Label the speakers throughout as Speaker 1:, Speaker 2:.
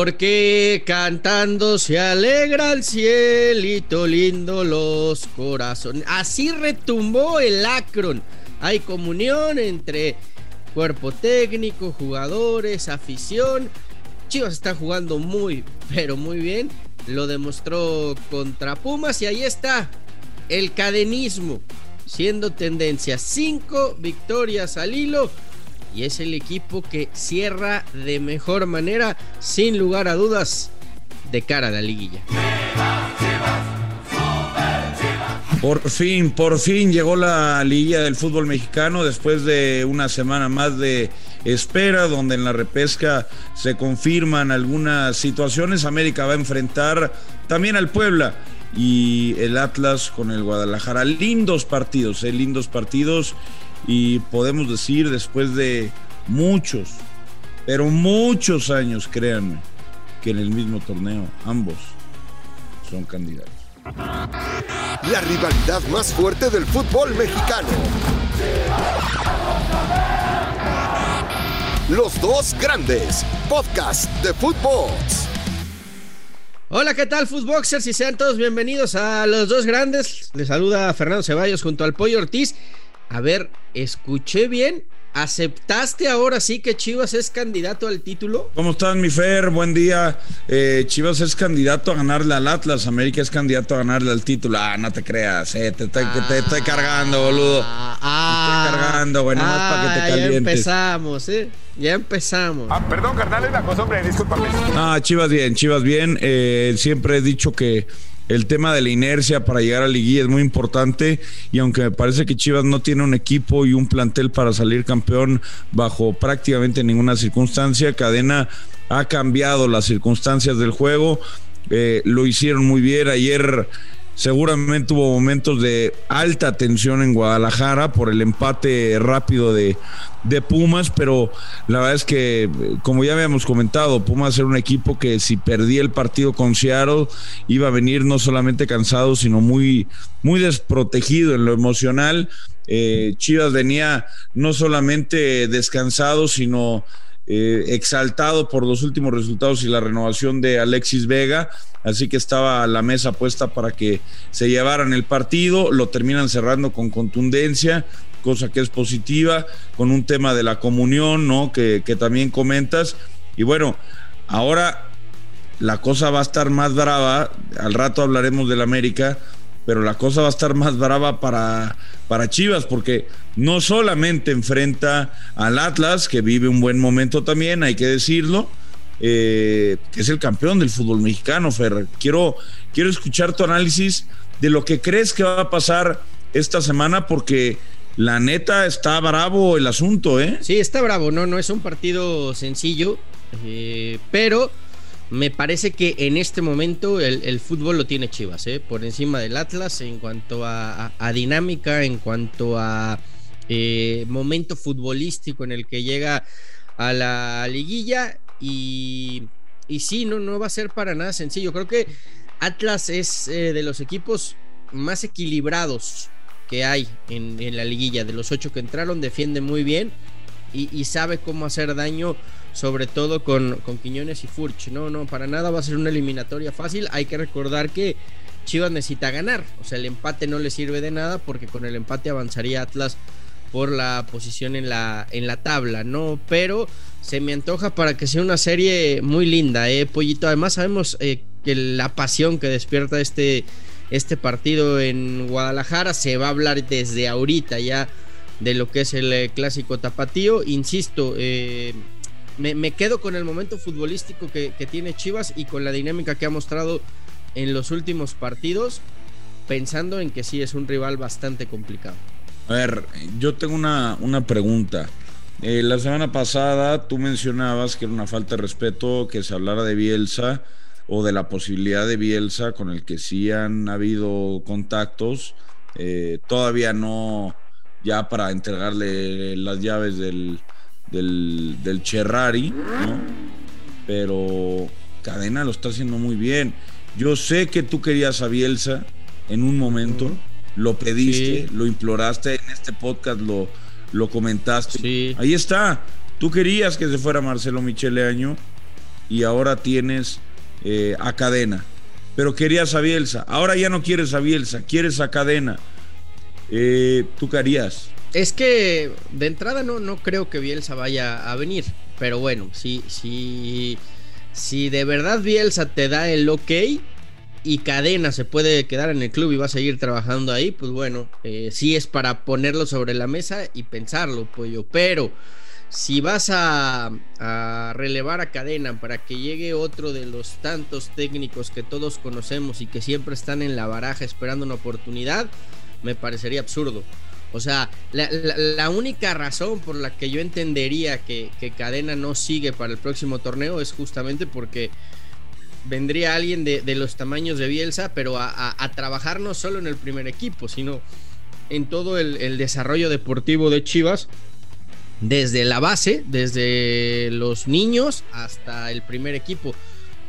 Speaker 1: Porque cantando se alegra el cielito lindo los corazones. Así retumbó el Akron. Hay comunión entre cuerpo técnico, jugadores, afición. Chivas está jugando muy, pero muy bien. Lo demostró contra Pumas y ahí está el cadenismo siendo tendencia. Cinco victorias al hilo y es el equipo que cierra de mejor manera, sin lugar a dudas, de cara a la liguilla.
Speaker 2: Por fin, por fin llegó la liguilla del fútbol mexicano después de una semana más de espera, donde en la repesca se confirman algunas situaciones. América va a enfrentar también al Puebla y el Atlas con el Guadalajara. Lindos partidos, eh, lindos partidos y podemos decir después de muchos, pero muchos años, créanme, que en el mismo torneo ambos son candidatos.
Speaker 3: La rivalidad más fuerte del fútbol mexicano. Los dos grandes, podcast de fútbol.
Speaker 1: Hola, ¿qué tal, Footboxers? Y sean todos bienvenidos a Los Dos Grandes. Les saluda Fernando Ceballos junto al Pollo Ortiz. A ver, escuché bien. ¿Aceptaste ahora sí que Chivas es candidato al título?
Speaker 2: ¿Cómo están, mi Fer? Buen día. Eh, Chivas es candidato a ganarle al Atlas. América es candidato a ganarle al título. Ah, no te creas, eh, te, estoy, te, estoy cargando, boludo.
Speaker 1: Ah,
Speaker 2: te estoy cargando, güey, nomás para que te calientes.
Speaker 1: Ya empezamos, ¿eh? Ya empezamos.
Speaker 4: Ah, perdón, carnal, es la cosa, hombre, discúlpame.
Speaker 2: Ah, Chivas bien, Chivas bien. Eh, siempre he dicho que el tema de la inercia para llegar a liguilla es muy importante y aunque me parece que Chivas no tiene un equipo y un plantel para salir campeón bajo prácticamente ninguna circunstancia, Cadena ha cambiado las circunstancias del juego, eh, lo hicieron muy bien ayer. Seguramente hubo momentos de alta tensión en Guadalajara por el empate rápido de, de Pumas, pero la verdad es que, como ya habíamos comentado, Pumas era un equipo que si perdía el partido con Seattle iba a venir no solamente cansado, sino muy, muy desprotegido en lo emocional. Eh, Chivas venía no solamente descansado, sino eh, exaltado por los últimos resultados y la renovación de Alexis Vega, así que estaba la mesa puesta para que se llevaran el partido, lo terminan cerrando con contundencia, cosa que es positiva, con un tema de la comunión, ¿no? Que, que también comentas. Y bueno, ahora la cosa va a estar más brava, al rato hablaremos del América, pero la cosa va a estar más brava para, para Chivas, porque no solamente enfrenta al Atlas, que vive un buen momento también, hay que decirlo, eh, que es el campeón del fútbol mexicano, Fer. Quiero, quiero escuchar tu análisis de lo que crees que va a pasar esta semana, porque la neta está bravo el asunto, ¿eh?
Speaker 1: Sí, está bravo, no, no es un partido sencillo, eh, pero me parece que en este momento el, fútbol lo tiene Chivas, ¿eh? por encima del Atlas en cuanto a, dinámica, en cuanto a eh, momento futbolístico en el que llega a la liguilla y, y sí, no, no va a ser para nada sencillo. Creo que Atlas es eh, de los equipos más equilibrados que hay en, la liguilla. De los ocho que entraron, defiende muy bien y, y sabe cómo hacer daño sobre todo con, con Quiñones y Furch. No, no, para nada va a ser una eliminatoria fácil. Hay que recordar que Chivas necesita ganar. O sea, el empate no le sirve de nada porque con el empate avanzaría Atlas por la posición en la, en la tabla, ¿no? Pero se me antoja para que sea una serie muy linda, ¿eh, Pollito? Además sabemos eh, que la pasión que despierta este, este partido en Guadalajara se va a hablar desde ahorita ya de lo que es el eh, clásico tapatío. Insisto, eh, me, quedo con el momento futbolístico que, tiene Chivas y con la dinámica que ha mostrado en los últimos partidos, pensando en que sí es un rival bastante complicado.
Speaker 2: A ver, yo tengo una, una pregunta. Eh, la semana pasada tú mencionabas que era una falta de respeto que se hablara de Bielsa o de la posibilidad de Bielsa con el que sí han habido contactos. Eh, todavía no, ya para entregarle las llaves del, del, del Cherrari, ¿no? Pero Cadena lo está haciendo muy bien. Yo sé que tú querías a Bielsa en un momento, lo pediste, lo imploraste, en este podcast lo, lo comentaste. Ahí está. Tú querías que se fuera Marcelo Michele Año y ahora tienes eh, a Cadena. Pero querías a Bielsa, ahora ya no quieres a Bielsa, quieres a Cadena. Eh, ¿Tú qué harías?
Speaker 1: Es que de entrada no, no creo que Bielsa vaya a venir. Pero bueno, si, si, si de verdad Bielsa te da el ok y Cadena se puede quedar en el club y va a seguir trabajando ahí, pues bueno, eh, sí es para ponerlo sobre la mesa y pensarlo, pollo. Pero si vas a, a, relevar a cadena para que llegue otro de los tantos técnicos que todos conocemos y que siempre están en la baraja esperando una oportunidad, me parecería absurdo. O sea, la, única razón por la que yo entendería que, que, cadena no sigue para el próximo torneo es justamente porque vendría alguien de, de los tamaños de Bielsa, pero a, trabajar no solo en el primer equipo, sino en todo el, el desarrollo deportivo de Chivas desde la base, desde los niños hasta el primer equipo.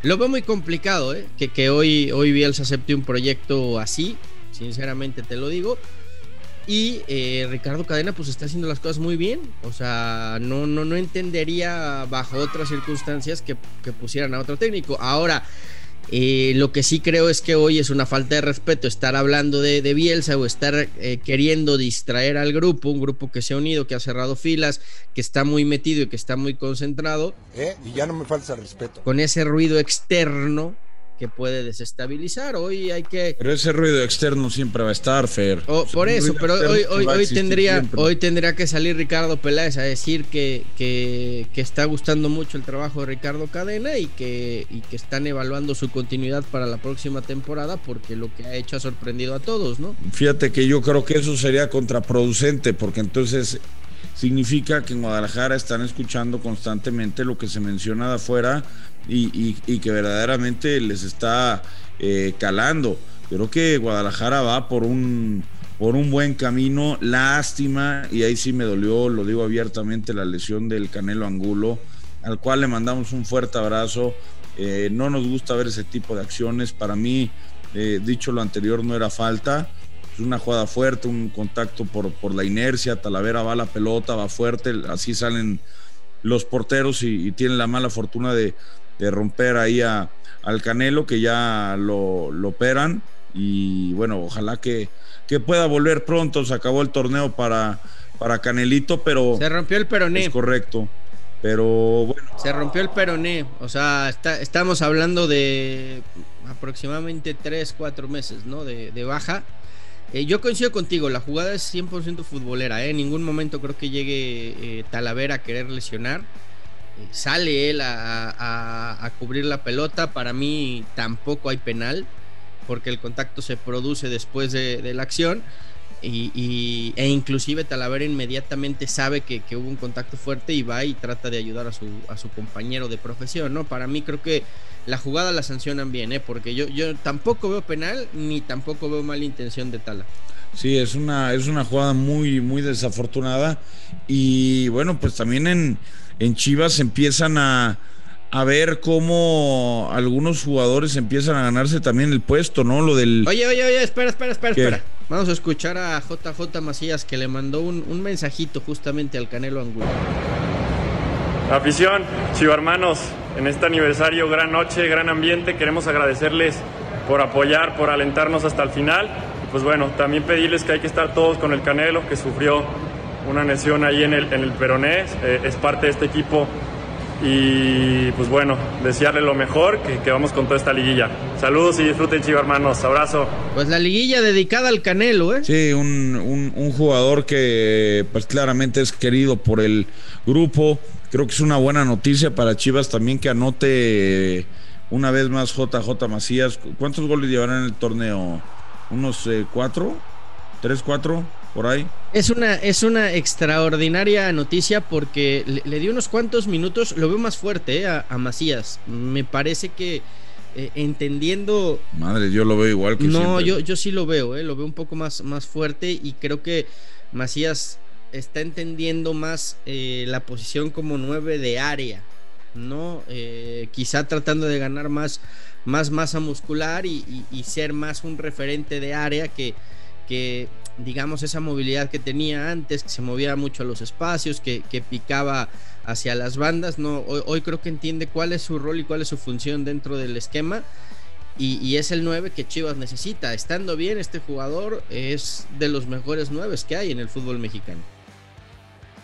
Speaker 1: Lo veo muy complicado, ¿eh? que, que hoy, hoy Bielsa acepte un proyecto así, sinceramente te lo digo. Y eh, Ricardo Cadena pues está haciendo las cosas muy bien. O sea, no, no, no entendería bajo otras circunstancias que, que pusieran a otro técnico. Ahora, eh, lo que sí creo es que hoy es una falta de respeto estar hablando de, de Bielsa o estar eh, queriendo distraer al grupo, un grupo que se ha unido, que ha cerrado filas, que está muy metido y que está muy concentrado.
Speaker 5: Y ya no me falta respeto.
Speaker 1: Con ese ruido externo que puede desestabilizar. Hoy hay que.
Speaker 2: Pero ese ruido externo siempre va a estar, Fer.
Speaker 1: Oh, por eso, pero hoy, hoy, hoy tendría, siempre. hoy tendría que salir Ricardo Peláez a decir que, que, que, está gustando mucho el trabajo de Ricardo Cadena y que, y que están evaluando su continuidad para la próxima temporada porque lo que ha hecho ha sorprendido a todos, ¿no?
Speaker 2: Fíjate que yo creo que eso sería contraproducente porque entonces significa que en Guadalajara están escuchando constantemente lo que se menciona de afuera y, y, y que verdaderamente les está eh, calando. Creo que Guadalajara va por un, por un buen camino. Lástima, y ahí sí me dolió, lo digo abiertamente, la lesión del Canelo Angulo, al cual le mandamos un fuerte abrazo. Eh, no nos gusta ver ese tipo de acciones. Para mí, eh, dicho lo anterior, no era falta una jugada fuerte, un contacto por, por la inercia, Talavera va a la pelota, va fuerte, así salen los porteros y tienen la mala fortuna de, de romper ahí a, al Canelo, que ya lo, lo, operan y bueno, ojalá que, que pueda volver pronto, se acabó el torneo para, para Canelito, pero...
Speaker 1: Se rompió el peroné.
Speaker 2: Es correcto. Pero bueno.
Speaker 1: Se rompió el peroné. O sea, está, estamos hablando de aproximadamente 3, 4 meses, ¿no? De, de baja. Eh, yo coincido contigo, la jugada es 100% futbolera, ¿eh? en ningún momento creo que llegue eh, Talavera a querer lesionar. Sale él a, cubrir la pelota, para mí tampoco hay penal, porque el contacto se produce después de, la acción. Y, e inclusive Talavera inmediatamente sabe que, que, hubo un contacto fuerte y va y trata de ayudar a su, a su compañero de profesión, ¿no? Para mí creo que la jugada la sancionan bien, ¿eh? Porque yo, yo tampoco veo penal ni tampoco veo mala intención de Tala.
Speaker 2: Sí, es una, es una jugada muy, muy desafortunada. Y bueno, pues también en, en Chivas empiezan a, a ver cómo algunos jugadores empiezan a ganarse también el puesto, ¿no? Lo del.
Speaker 1: Oye, oye, oye, espera, espera, espera, ¿Qué? espera. Vamos a escuchar a JJ Macías que le mandó un, un mensajito justamente al Canelo Angulo.
Speaker 6: Afición, Chivo hermanos, en este aniversario, gran noche, gran ambiente. Queremos agradecerles por apoyar, por alentarnos hasta el final. Pues bueno, también pedirles que hay que estar todos con el Canelo, que sufrió una lesión ahí en el, en el peroné. Eh, es parte de este equipo y pues bueno, desearle lo mejor, que, que, vamos con toda esta liguilla. Saludos y disfruten, chivo hermanos. Abrazo.
Speaker 1: Pues la liguilla dedicada al Canelo, ¿eh?
Speaker 2: Sí, un, un, un, jugador que pues claramente es querido por el grupo. Creo que es una buena noticia para Chivas también que anote una vez más JJ Macías. ¿Cuántos goles llevará en el torneo? ¿Unos eh, cuatro? ¿Tres, cuatro? Por ahí.
Speaker 1: Es una, es una extraordinaria noticia porque le, le dio unos cuantos minutos, lo veo más fuerte eh, a, a, Macías. Me parece que eh, entendiendo...
Speaker 2: Madre, yo lo veo igual que
Speaker 1: No, yo, yo sí lo veo, eh, lo veo un poco más, más fuerte y creo que Macías está entendiendo más eh, la posición como nueve de área, ¿no? Quizá tratando de ganar más, más masa muscular y, y, y ser más un referente de área que, que digamos, esa movilidad que tenía antes, que se movía mucho a los espacios, que, que picaba hacia las bandas. No, hoy, creo que entiende cuál es su rol y cuál es su función dentro del esquema. Y, es el 9 que Chivas necesita. Estando bien, este jugador es de los mejores 9 que hay en el fútbol mexicano.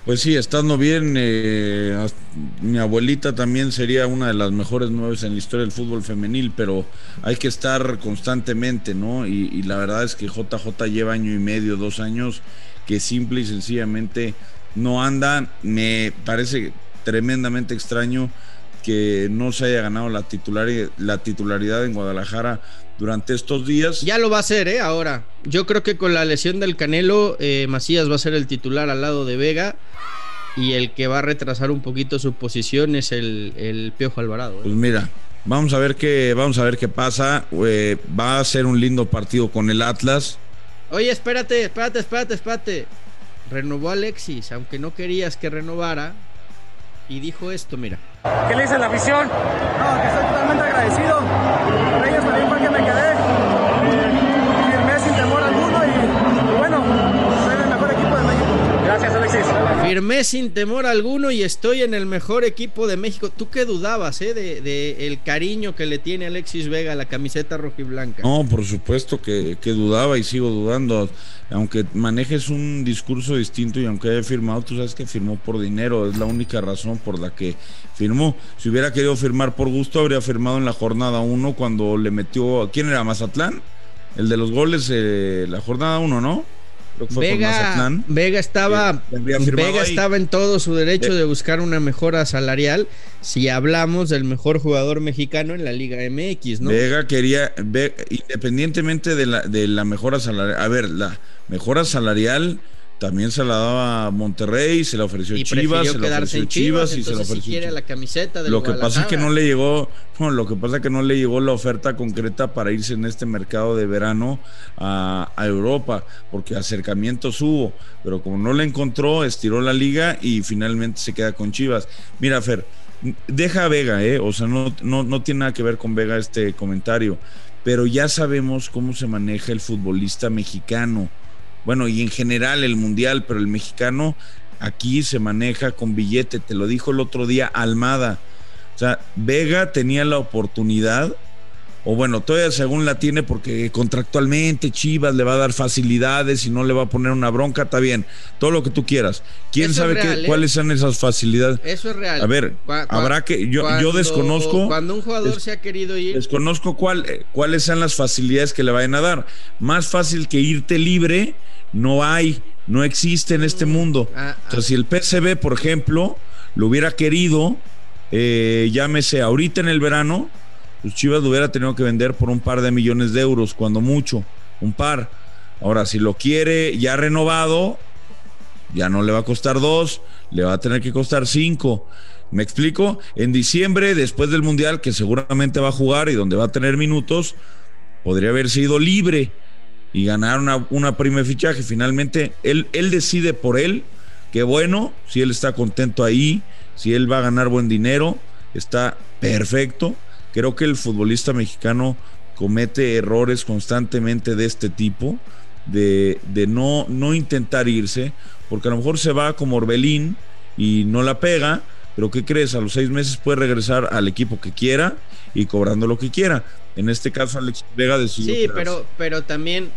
Speaker 2: Pues sí, estando bien, eh, mi abuelita también sería una de las mejores nueve en la historia del fútbol femenil, pero hay que estar constantemente, ¿no? Y, la verdad es que JJ lleva año y medio, dos años, que simple y sencillamente no anda. Me parece tremendamente extraño que no se haya ganado la, la titularidad en Guadalajara durante estos días.
Speaker 1: Ya lo va a hacer, ¿eh? Ahora. Yo creo que con la lesión del Canelo, eh, Macías va a ser el titular al lado de Vega y el que va a retrasar un poquito su posición es el, Piojo Alvarado. ¿eh?
Speaker 2: Pues mira, vamos a ver qué, vamos a ver qué pasa. Eh, va a ser un lindo partido con el Atlas.
Speaker 1: Oye, espérate, espérate, espérate, espérate. Renovó Alexis, aunque no querías que renovara. Y dijo esto, mira.
Speaker 7: ¿Qué le dice la afición?
Speaker 8: No, que estoy totalmente agradecido. Porque me.
Speaker 1: Firmé sin temor alguno y estoy en el mejor equipo de México. ¿Tú qué dudabas, eh? De, el cariño que le tiene Alexis Vega a la camiseta rojiblanca.
Speaker 2: No, por supuesto que, dudaba y sigo dudando. Aunque manejes un discurso distinto y aunque haya firmado, tú sabes que firmó por dinero. Es la única razón por la que firmó. Si hubiera querido firmar por gusto, habría firmado en la jornada 1 cuando le metió. ¿Quién era? ¿Mazatlán? El de los goles, eh, la jornada 1, ¿no?
Speaker 1: Vega, Vega estaba Vega estaba en todo su derecho de buscar una mejora salarial si hablamos del mejor jugador mexicano en la Liga MX, ¿no?
Speaker 2: Vega quería, independientemente de la, de la mejora salarial, a ver, la mejora salarial también se la daba Monterrey, se la ofreció Chivas, se la ofreció Chivas, y se la ofreció
Speaker 1: la camiseta
Speaker 2: Lo que pasa es que no le llegó, lo que pasa que no le llegó la oferta concreta para irse en este mercado de verano a, Europa, porque acercamientos hubo, pero como no le encontró, estiró la liga y finalmente se queda con Chivas. Mira, Fer, deja a Vega, eh, o sea, no, no, no tiene nada que ver con Vega este comentario, pero ya sabemos cómo se maneja el futbolista mexicano bueno, y en general el mundial, pero el mexicano aquí se maneja con billete, te lo dijo el otro día Almada. O sea, Vega tenía la oportunidad, o bueno, todavía según la tiene porque contractualmente Chivas le va a dar facilidades y no le va a poner una bronca, está bien, todo lo que tú quieras. ¿Quién sabe qué, ¿eh? cuáles son esas facilidades?
Speaker 1: Eso es real.
Speaker 2: A ver, habrá que, yo, yo desconozco.
Speaker 1: Cuando un jugador se ha querido ir.
Speaker 2: Desconozco cuál, eh, cuáles son las facilidades que le vayan a dar. Más fácil que irte libre no hay, no existe en este mundo. Ah, ah. O sea, si el PCB, por ejemplo, lo hubiera querido, eh, llámese ahorita en el verano, pues Chivas lo hubiera tenido que vender por un par de millones de euros, cuando mucho, un par. Ahora, si lo quiere ya renovado, ya no le va a costar dos, le va a tener que costar cinco. ¿Me explico? En diciembre, después del Mundial, que seguramente va a jugar y donde va a tener minutos, podría haber sido libre y ganar una, una prima de fichaje. Finalmente, él, él decide por él, que bueno, si él está contento ahí, si él va a ganar buen dinero, está perfecto. Creo que el futbolista mexicano comete errores constantemente de este tipo, de, de no, no intentar irse, porque a lo mejor se va como Orbelín y no la pega, pero ¿qué crees? A los seis meses puede regresar al equipo que quiera y cobrando lo que quiera. En este caso, Alex Vega decidió.
Speaker 1: Sí, pero, pero también,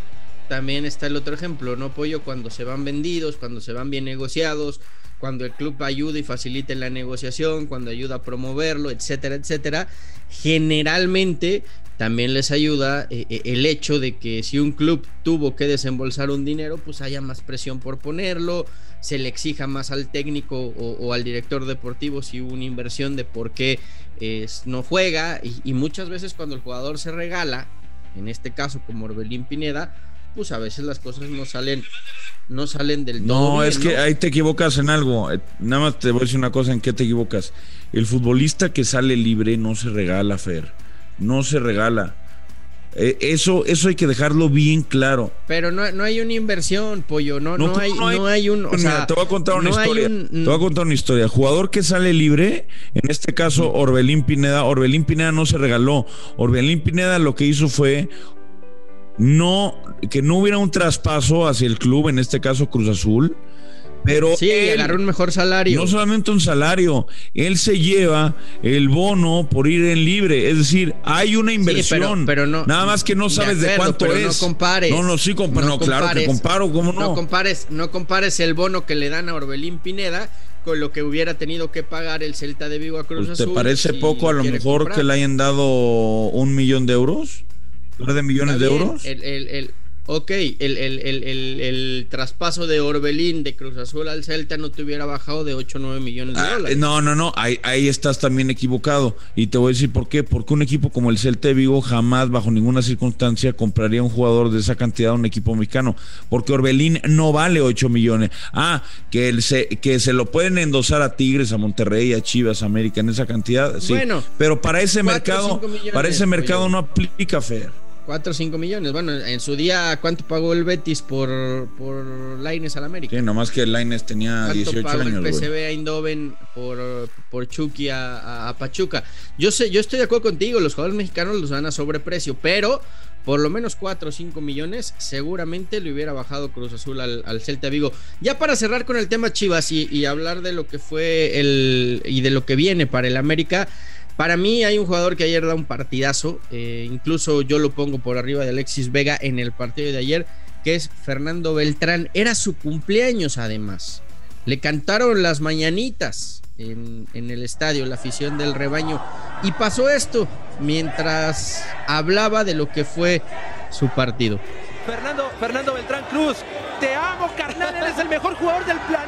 Speaker 1: también está el otro ejemplo, ¿no, Pollo? Cuando se van vendidos, cuando se van bien negociados, cuando el club ayuda y facilita la negociación, cuando ayuda a promoverlo, etcétera, etcétera, generalmente también les ayuda eh, eh, el hecho de que si un club tuvo que desembolsar un dinero, pues haya más presión por ponerlo, se le exija más al técnico o, al director deportivo si hubo una inversión de por qué no juega y, muchas veces cuando el jugador se regala, en este caso como Orbelín Pineda, pues a veces las cosas no salen no salen del
Speaker 2: todo. No, es que ahí te equivocas en algo. Eh, nada más te voy a decir una cosa en qué te equivocas. El futbolista que sale libre no se regala, Fer. No se regala. Eh, eso, eso hay que dejarlo bien claro.
Speaker 1: Pero no, hay una inversión, pollo. No, no, hay, no hay, un.
Speaker 2: te voy a contar una historia. Te voy a contar una historia. Jugador que sale libre, en este caso Orbelín Pineda. Orbelín Pineda no se regaló. Orbelín Pineda lo que hizo fue no que no hubiera un traspaso hacia el club, en este caso Cruz Azul, Pero
Speaker 1: sí, agarró un mejor salario.
Speaker 2: No solamente un salario, él se lleva el bono por ir en libre. Es decir, hay una inversión. pero, no, nada más que no sabes de, cuánto es.
Speaker 1: No compares.
Speaker 2: No, no, sí, no, claro que comparo, ¿cómo no?
Speaker 1: No compares, no compares el bono que le dan a Orbelín Pineda con lo que hubiera tenido que pagar el Celta de Vigo a Cruz pues,
Speaker 2: ¿Te parece poco a lo mejor que le hayan dado un millón de euros? De millones de euros?
Speaker 1: El, el, el, ok, el, el, traspaso de Orbelín de Cruz Azul al Celta no te hubiera bajado de 8 o 9 millones de ah, dólares.
Speaker 2: No, no, no, ahí, ahí, estás también equivocado. Y te voy a decir por qué. Porque un equipo como el Celta de Vigo jamás, bajo ninguna circunstancia, compraría un jugador de esa cantidad a un equipo mexicano. Porque Orbelín no vale 8 millones. Ah, que, el se, que se lo pueden endosar a Tigres, a Monterrey, a Chivas, a América en esa cantidad. Sí. Bueno, pero para ese mercado, para ese mercado no aplica, Fer.
Speaker 1: 4 o 5 millones. Bueno, en su día, ¿cuánto pagó el Betis por, por Laines al América?
Speaker 2: Sí, nomás que Laines tenía 18 pagó años.
Speaker 1: el PSV a Indoven por, por Chucky a, Pachuca. Yo sé, yo estoy de acuerdo contigo, los jugadores mexicanos los van a sobreprecio, pero por lo menos 4 o 5 millones seguramente le hubiera bajado Cruz Azul al, al Celta Vigo. Ya para cerrar con el tema Chivas y, y hablar de lo que fue el y de lo que viene para el América. Para mí hay un jugador que ayer da un partidazo, eh, incluso yo lo pongo por arriba de Alexis Vega en el partido de ayer, que es Fernando Beltrán. Era su cumpleaños además. Le cantaron las mañanitas en, el estadio, la afición del rebaño. Y pasó esto mientras hablaba de lo que fue su partido.
Speaker 7: Fernando, Fernando Beltrán Cruz, te amo, carnal, eres el mejor jugador del planeta.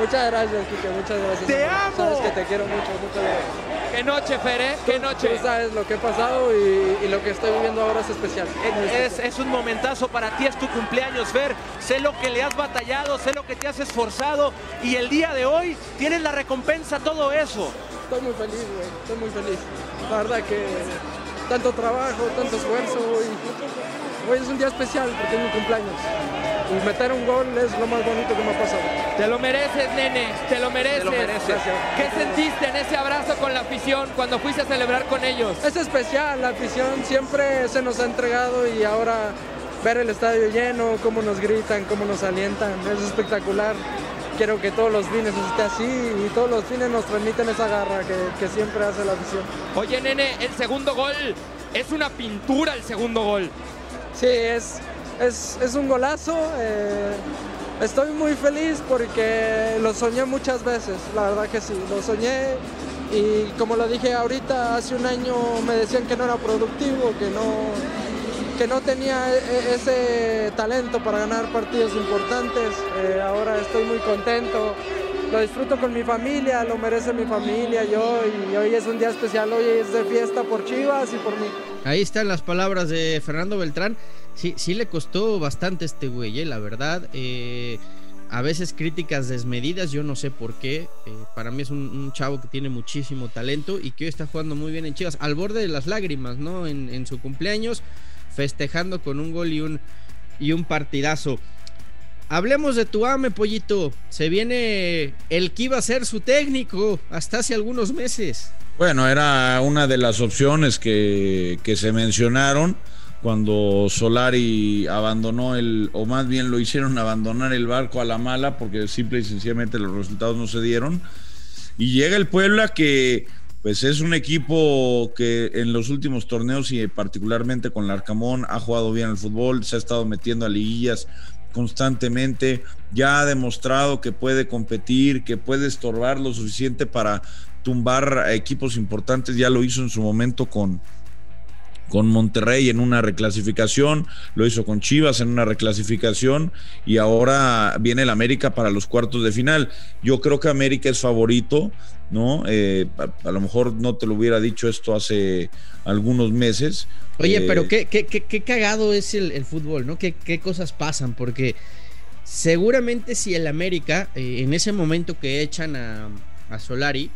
Speaker 9: Muchas gracias, Kike, muchas gracias.
Speaker 7: Te amo.
Speaker 9: Sabes que te quiero mucho, muchas gracias.
Speaker 7: Qué noche, Fer, qué noche.
Speaker 9: Tú sabes lo que he pasado y, lo que estoy viviendo ahora es especial.
Speaker 7: Es, un momentazo para ti, es tu cumpleaños, Fer. Sé lo que le has batallado, sé lo que te has esforzado y el día de hoy tienes la recompensa, todo eso.
Speaker 9: Estoy muy feliz, güey, estoy muy feliz. La verdad que tanto trabajo, tanto esfuerzo y hoy es un día especial porque es mi cumpleaños y meter un gol es lo más bonito que me ha pasado.
Speaker 7: Te lo mereces, nene, te lo mereces. ¿Qué sentiste en ese abrazo con la afición cuando fuiste a celebrar con ellos?
Speaker 9: Es especial, la afición siempre se nos ha entregado y ahora ver el estadio lleno, cómo nos gritan, cómo nos alientan, es espectacular. Quiero que todos los fines esté así y todos los fines nos transmiten esa garra que, que siempre hace la afición.
Speaker 7: Oye, nene, el segundo gol es una pintura el segundo gol.
Speaker 9: Sí, es, es, un golazo. Eh, estoy muy feliz porque lo soñé muchas veces, la verdad que sí, lo soñé y como lo dije ahorita, hace un año me decían que no era productivo, que no, que no tenía e, e, ese talento para ganar partidos importantes. Eh, ahora estoy muy contento, lo disfruto con mi familia, lo merece mi familia, yo, y hoy es un día especial, hoy es de fiesta por Chivas y por mí.
Speaker 1: Ahí están las palabras de Fernando Beltrán sí, sí le costó bastante este güey, eh, la verdad. Eh, a veces críticas desmedidas, yo no sé por qué. Eh, para mí es un, chavo que tiene muchísimo talento y que hoy está jugando muy bien en Chivas, al borde de las lágrimas, ¿no? En, su cumpleaños, festejando con un gol y un, y un partidazo. Hablemos de tu ame, pollito. Se viene el que iba a ser su técnico hasta hace algunos meses.
Speaker 2: Bueno, era una de las opciones que, que se mencionaron cuando Solari abandonó el, o más bien lo hicieron abandonar el barco a la mala porque simple y sencillamente los resultados no se dieron. Y llega el Puebla que pues es un equipo que en los últimos torneos y particularmente con el Arcamón ha jugado bien el fútbol, se ha estado metiendo a liguillas constantemente, ya ha demostrado que puede competir, que puede estorbar lo suficiente para tumbar a equipos importantes, ya lo hizo en su momento con, con Monterrey en una reclasificación, lo hizo con Chivas en una reclasificación y ahora viene el América para los cuartos de final. Yo creo que América es favorito, ¿no? Eh, a, lo mejor no te lo hubiera dicho esto hace algunos meses.
Speaker 1: Oye, eh, pero qué, qué, qué, cagado es el, fútbol, ¿no? ¿Qué, ¿Qué, cosas pasan? Porque seguramente si el América, eh, en ese momento que echan a, a Solari,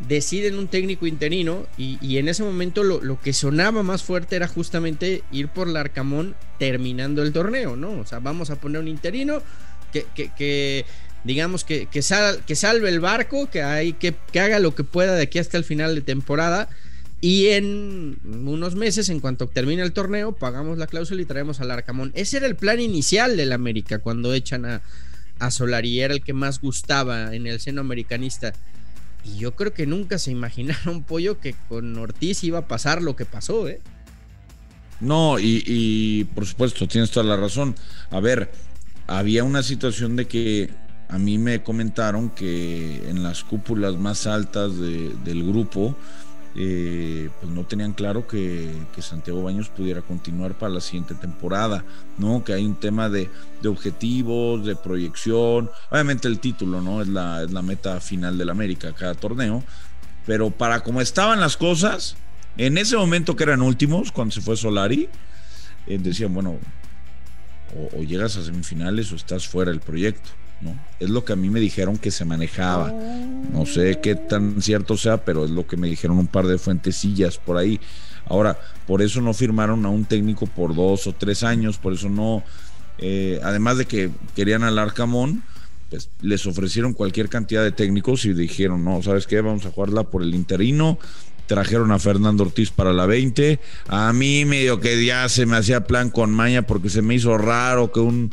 Speaker 1: deciden un técnico interino y, en ese momento lo, que sonaba más fuerte era justamente ir por Larcamón terminando el torneo, ¿no? O sea, vamos a poner un interino que, que, digamos que, que, salve el barco, que, que, haga lo que pueda de aquí hasta el final de temporada. Y en unos meses, en cuanto termine el torneo, pagamos la cláusula y traemos al Arcamón. Ese era el plan inicial del América cuando echan a, a Solari, era el que más gustaba en el seno americanista. Y yo creo que nunca se imaginaron, Pollo, que con Ortiz iba a pasar lo que pasó, ¿eh?
Speaker 2: No, y, y por supuesto, tienes toda la razón. A ver, había una situación de que a mí me comentaron que en las cúpulas más altas del grupo, eh, pues no tenían claro que, Santiago Baños pudiera continuar para la siguiente temporada, ¿no? Que hay un tema de, objetivos, de proyección, obviamente el título, ¿no? Es la, es la meta final del América, cada torneo, pero para como estaban las cosas, en ese momento que eran últimos, cuando se fue Solari, eh, decían, bueno, o, llegas a semifinales o estás fuera del proyecto. Es lo que a mí me dijeron que se manejaba. No sé qué tan cierto sea, pero es lo que me dijeron un par de fuentecillas por ahí. Ahora, por eso no firmaron a un técnico por dos o tres años, por eso no, eh, además de que querían al Arcamón, pues les ofrecieron cualquier cantidad de técnicos y dijeron, no, ¿sabes qué? Vamos a jugarla por el interino trajeron a Fernando Ortiz para la 20. A mí medio que ya se me hacía plan con maña porque se me hizo raro que un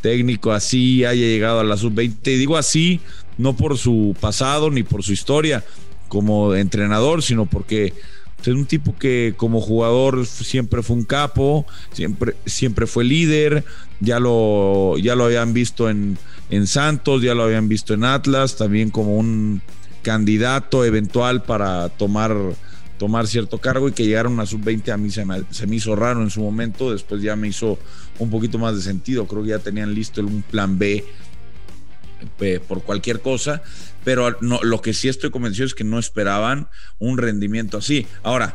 Speaker 2: técnico así haya llegado a la sub-20. Y digo así, no por su pasado ni por su historia como entrenador, sino porque es un tipo que como jugador siempre fue un capo, siempre, siempre fue líder, ya lo, ya lo habían visto en, en Santos, ya lo habían visto en Atlas, también como un candidato eventual para tomar, tomar cierto cargo y que llegara a una sub-20 a mí se me, se me, hizo raro en su momento, después ya me hizo un poquito más de sentido, creo que ya tenían listo un plan B eh, por cualquier cosa, pero no, lo que sí estoy convencido es que no esperaban un rendimiento así. Ahora,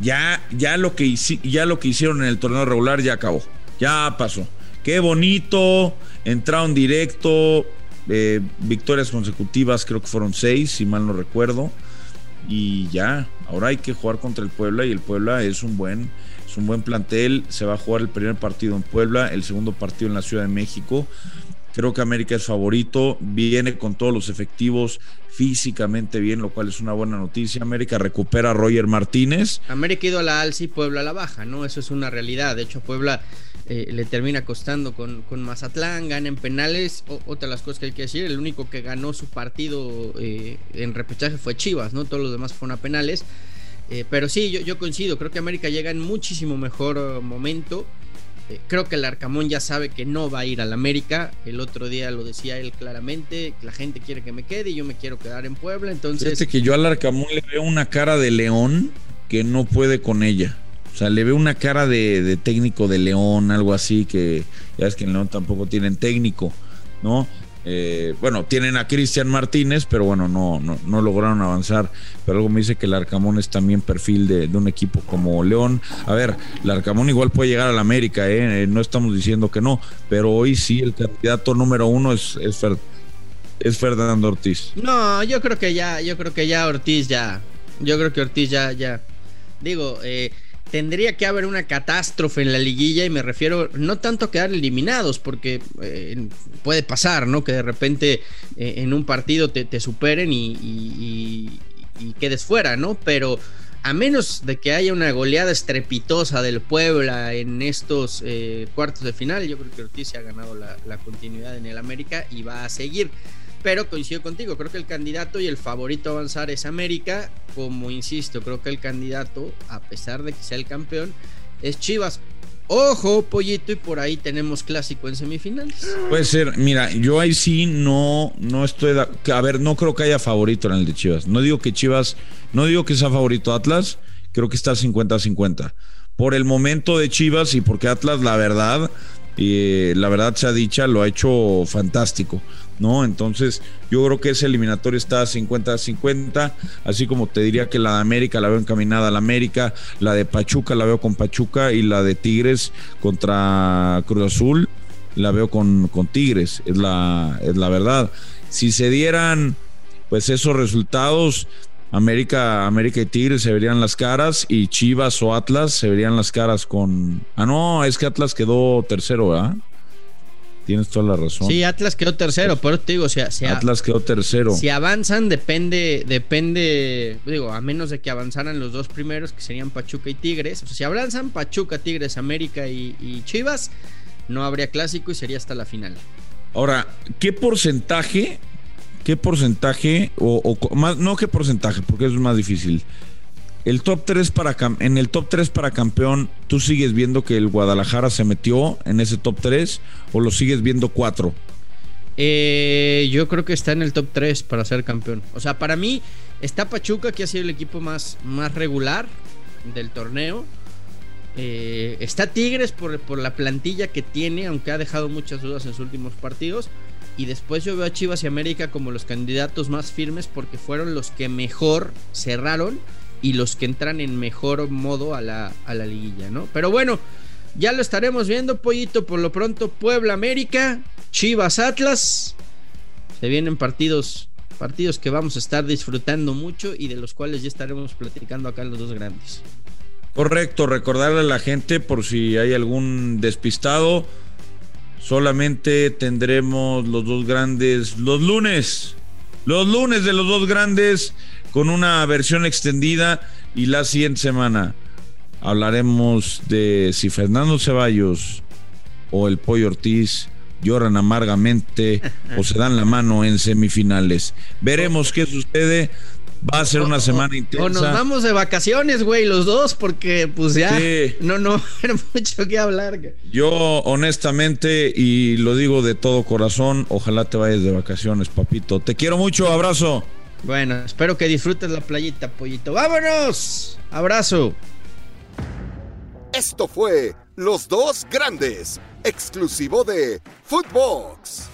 Speaker 2: ya, ya, lo que, ya lo que hicieron en el torneo regular ya acabó, ya pasó. Qué bonito, entraron directo, eh, victorias consecutivas, creo que fueron seis, si mal no recuerdo. Y ya, ahora hay que jugar contra el Puebla y el Puebla es un buen, es un buen plantel. Se va a jugar el primer partido en Puebla, el segundo partido en la Ciudad de México. Creo que América es favorito, viene con todos los efectivos físicamente bien, lo cual es una buena noticia. América recupera a Roger Martínez.
Speaker 1: América ha ido a la alza y Puebla a la baja, ¿no? Eso es una realidad. De hecho, Puebla eh, le termina costando con, con, Mazatlán, gana en penales. otra de las cosas que hay que decir, el único que ganó su partido eh, en repechaje fue Chivas, ¿no? Todos los demás fueron a penales. Eh, pero sí, yo, yo, coincido, creo que América llega en muchísimo mejor momento. Creo que el Arcamón ya sabe que no va a ir al América. El otro día lo decía él claramente, la gente quiere que me quede y yo me quiero quedar en Puebla. Entonces...
Speaker 2: Fíjate que yo al Arcamón le veo una cara de león que no puede con ella. O sea, le veo una cara de, técnico de León, algo así, que ya es que en León tampoco tienen técnico, ¿no? Eh, bueno, tienen a Cristian Martínez, pero bueno, no, no, lograron avanzar. Pero algo me dice que el Arcamón es también perfil de, un equipo como León. A ver, el Arcamón igual puede llegar al América, ¿eh? no estamos diciendo que no, pero hoy sí el candidato número uno es, es, es Fernando Ortiz.
Speaker 1: No, yo creo que ya, yo creo que ya Ortiz ya, yo creo que Ortiz ya, ya. Digo, eh, tendría que haber una catástrofe en la liguilla y me refiero no tanto a quedar eliminados, porque eh, puede pasar, ¿no? Que de repente eh, en un partido te, superen y, quedes fuera, ¿no? Pero a menos de que haya una goleada estrepitosa del Puebla en estos eh, cuartos de final, yo creo que Ortiz ha ganado la, la continuidad en el América y va a seguir pero coincido contigo, creo que el candidato y el favorito a avanzar es América, como insisto, creo que el candidato, a pesar de que sea el campeón, es Chivas. Ojo, pollito, y por ahí tenemos clásico en semifinales.
Speaker 2: Puede ser, mira, yo ahí sí no, no estoy. a ver, no creo que haya favorito en el de Chivas. No digo que Chivas, no digo que sea favorito Atlas, creo que está 50-50. Por el momento de Chivas y porque Atlas, la verdad, y la verdad sea dicha, lo ha hecho fantástico. ¿No? Entonces, yo creo que ese eliminatorio está 50-50, así como te diría que la de América la veo encaminada a la América, la de Pachuca la veo con Pachuca y la de Tigres contra Cruz Azul la veo con, con Tigres, es la, es la verdad. Si se dieran pues esos resultados, América, América y Tigres se verían las caras y Chivas o Atlas se verían las caras con... Ah, no, es que Atlas quedó tercero, ¿verdad? Tienes toda la razón.
Speaker 1: Sí, Atlas quedó tercero, pero te digo, o sea,
Speaker 2: Atlas quedó tercero.
Speaker 1: Si avanzan, depende, depende, digo, a menos de que avanzaran los dos primeros, que serían Pachuca y Tigres. O sea, si avanzan Pachuca, Tigres, América y, Chivas, no habría clásico y sería hasta la final.
Speaker 2: Ahora, ¿qué porcentaje? ¿Qué porcentaje? O, más, no qué porcentaje, porque eso es más difícil. El top 3 para en el top 3 para campeón, ¿tú sigues viendo que el Guadalajara se metió en ese top 3 o lo sigues viendo 4?
Speaker 1: Eh, yo creo que está en el top 3 para ser campeón. O sea, para mí está Pachuca, que ha sido el equipo más, más regular del torneo. Eh, está Tigres por, por, la plantilla que tiene, aunque ha dejado muchas dudas en sus últimos partidos. Y después yo veo a Chivas y América como los candidatos más firmes porque fueron los que mejor cerraron y los que entran en mejor modo a la, a la liguilla, ¿no? Pero bueno, ya lo estaremos viendo, Pollito. Por lo pronto, Puebla América, Chivas Atlas. Se vienen partidos, partidos que vamos a estar disfrutando mucho y de los cuales ya estaremos platicando acá los dos grandes.
Speaker 2: Correcto, recordarle a la gente por si hay algún despistado, solamente tendremos los dos grandes los lunes. Los lunes de los dos grandes con una versión extendida y la siguiente semana hablaremos de si Fernando Ceballos o el Pollo Ortiz lloran amargamente o se dan la mano en semifinales. Veremos qué sucede. Va a ser una semana intensa. O
Speaker 1: nos vamos de vacaciones, güey, los dos, porque pues ya no, no hay mucho que hablar.
Speaker 2: Yo, honestamente, y lo digo de todo corazón, ojalá te vayas de vacaciones, papito. Te quiero mucho, abrazo.
Speaker 1: Bueno, espero que disfrutes la playita, pollito. ¡Vámonos! Abrazo.
Speaker 3: Esto fue Los Dos Grandes, exclusivo de Footbox.